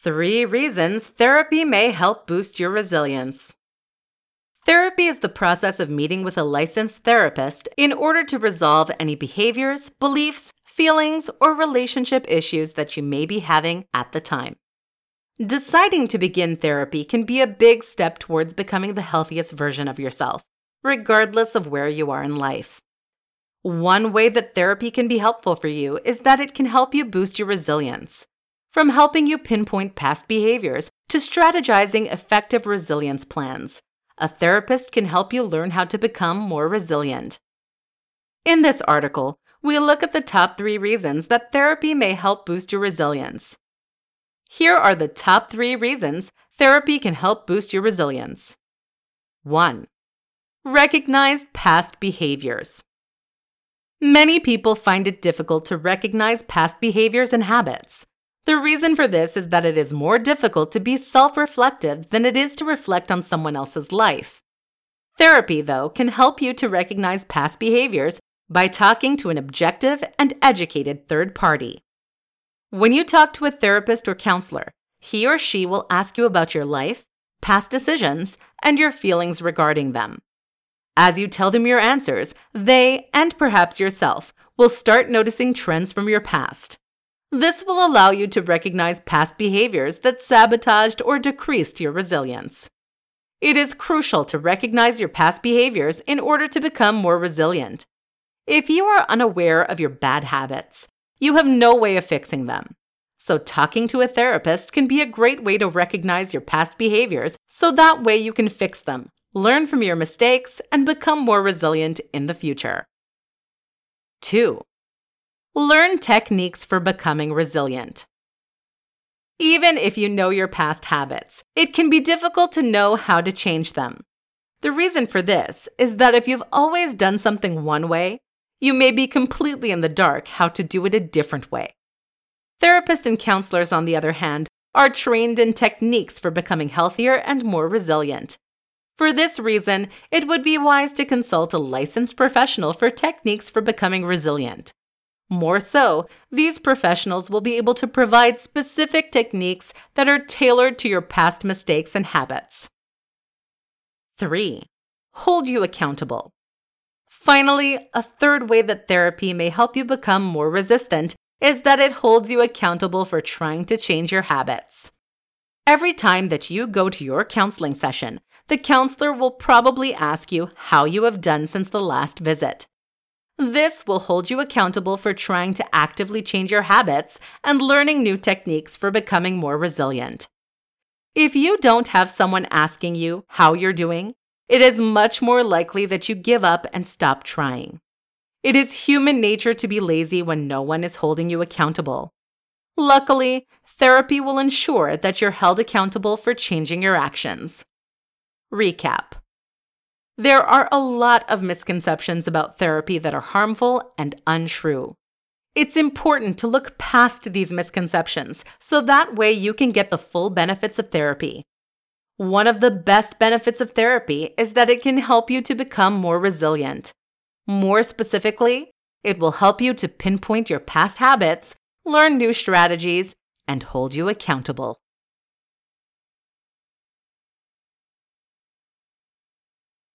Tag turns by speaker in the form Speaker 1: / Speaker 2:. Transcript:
Speaker 1: Three reasons therapy may help boost your resilience. Therapy is the process of meeting with a licensed therapist in order to resolve any behaviors, beliefs, feelings, or relationship issues that you may be having at the time. Deciding to begin therapy can be a big step towards becoming the healthiest version of yourself, regardless of where you are in life. One way that therapy can be helpful for you is that it can help you boost your resilience. From helping you pinpoint past behaviors to strategizing effective resilience plans, a therapist can help you learn how to become more resilient. In this article, we look at the top three reasons that therapy may help boost your resilience. Here are the top three reasons therapy can help boost your resilience. 1. Recognize past behaviors. Many people find it difficult to recognize past behaviors and habits. The reason for this is that it is more difficult to be self reflective than it is to reflect on someone else's life. Therapy, though, can help you to recognize past behaviors by talking to an objective and educated third party. When you talk to a therapist or counselor, he or she will ask you about your life, past decisions, and your feelings regarding them. As you tell them your answers, they, and perhaps yourself, will start noticing trends from your past. This will allow you to recognize past behaviors that sabotaged or decreased your resilience. It is crucial to recognize your past behaviors in order to become more resilient. If you are unaware of your bad habits, you have no way of fixing them. So, talking to a therapist can be a great way to recognize your past behaviors so that way you can fix them learn from your mistakes, and become more resilient in the future. 2. Learn techniques for becoming resilient. Even if you know your past habits, it can be difficult to know how to change them. The reason for this is that if you've always done something one way, you may be completely in the dark how to do it a different way. Therapists and counselors, on the other hand, are trained in techniques for becoming healthier and more resilient, for this reason, it would be wise to consult a licensed professional for techniques for becoming resilient. More so, these professionals will be able to provide specific techniques that are tailored to your past mistakes and habits. 3. Hold you accountable. Finally, a third way that therapy may help you become more resistant is that it holds you accountable for trying to change your habits. Every time that you go to your counseling session, the counselor will probably ask you how you have done since the last visit. This will hold you accountable for trying to actively change your habits and learning new techniques for becoming more resilient. If you don't have someone asking you how you're doing, it is much more likely that you give up and stop trying. It is human nature to be lazy when no one is holding you accountable. Luckily, therapy will ensure that you're held accountable for changing your actions. Recap There are a lot of misconceptions about therapy that are harmful and untrue. It's important to look past these misconceptions so that way you can get the full benefits of therapy. One of the best benefits of therapy is that it can help you to become more resilient. More specifically, it will help you to pinpoint your past habits, learn new strategies, and hold you accountable.